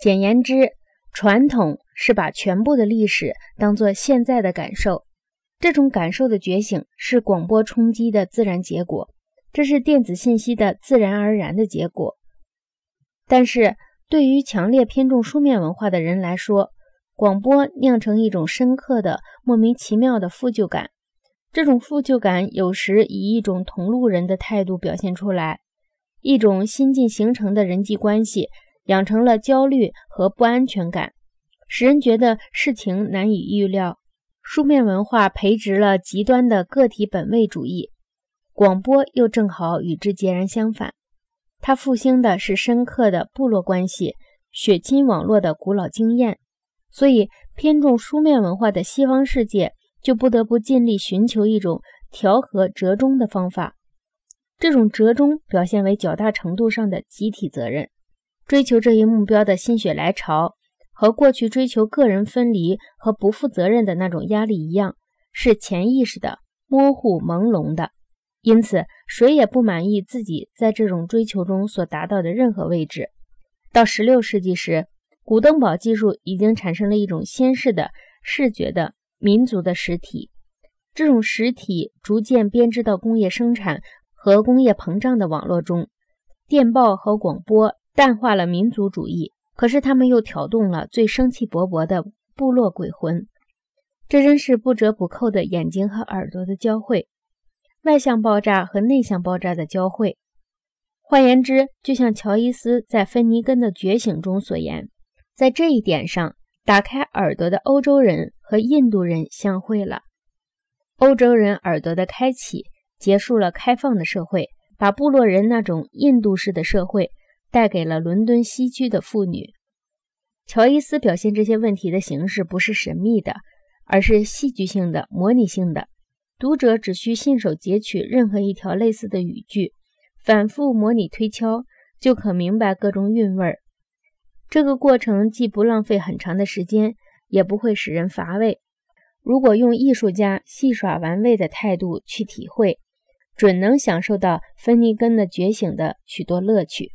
简言之，传统是把全部的历史当作现在的感受，这种感受的觉醒是广播冲击的自然结果，这是电子信息的自然而然的结果。但是对于强烈偏重书面文化的人来说，广播酿成一种深刻的、莫名其妙的负疚感。这种负疚感有时以一种同路人的态度表现出来，一种新近形成的人际关系养成了焦虑和不安全感，使人觉得事情难以预料。书面文化培植了极端的个体本位主义，广播又正好与之截然相反。它复兴的是深刻的部落关系、血亲网络的古老经验，所以偏重书面文化的西方世界。就不得不尽力寻求一种调和折中的方法。这种折中表现为较大程度上的集体责任。追求这一目标的心血来潮，和过去追求个人分离和不负责任的那种压力一样，是潜意识的、模糊朦胧的。因此，谁也不满意自己在这种追求中所达到的任何位置。到16世纪时，古登堡技术已经产生了一种新式的视觉的。民族的实体，这种实体逐渐编织到工业生产和工业膨胀的网络中。电报和广播淡化了民族主义，可是他们又挑动了最生气勃勃的部落鬼魂。这真是不折不扣的眼睛和耳朵的交汇，外向爆炸和内向爆炸的交汇。换言之，就像乔伊斯在《芬尼根的觉醒》中所言，在这一点上。打开耳朵的欧洲人和印度人相会了。欧洲人耳朵的开启结束了开放的社会，把部落人那种印度式的社会带给了伦敦西区的妇女。乔伊斯表现这些问题的形式不是神秘的，而是戏剧性的、模拟性的。读者只需信手截取任何一条类似的语句，反复模拟推敲，就可明白各种韵味儿。这个过程既不浪费很长的时间，也不会使人乏味。如果用艺术家戏耍玩味的态度去体会，准能享受到芬尼根的觉醒的许多乐趣。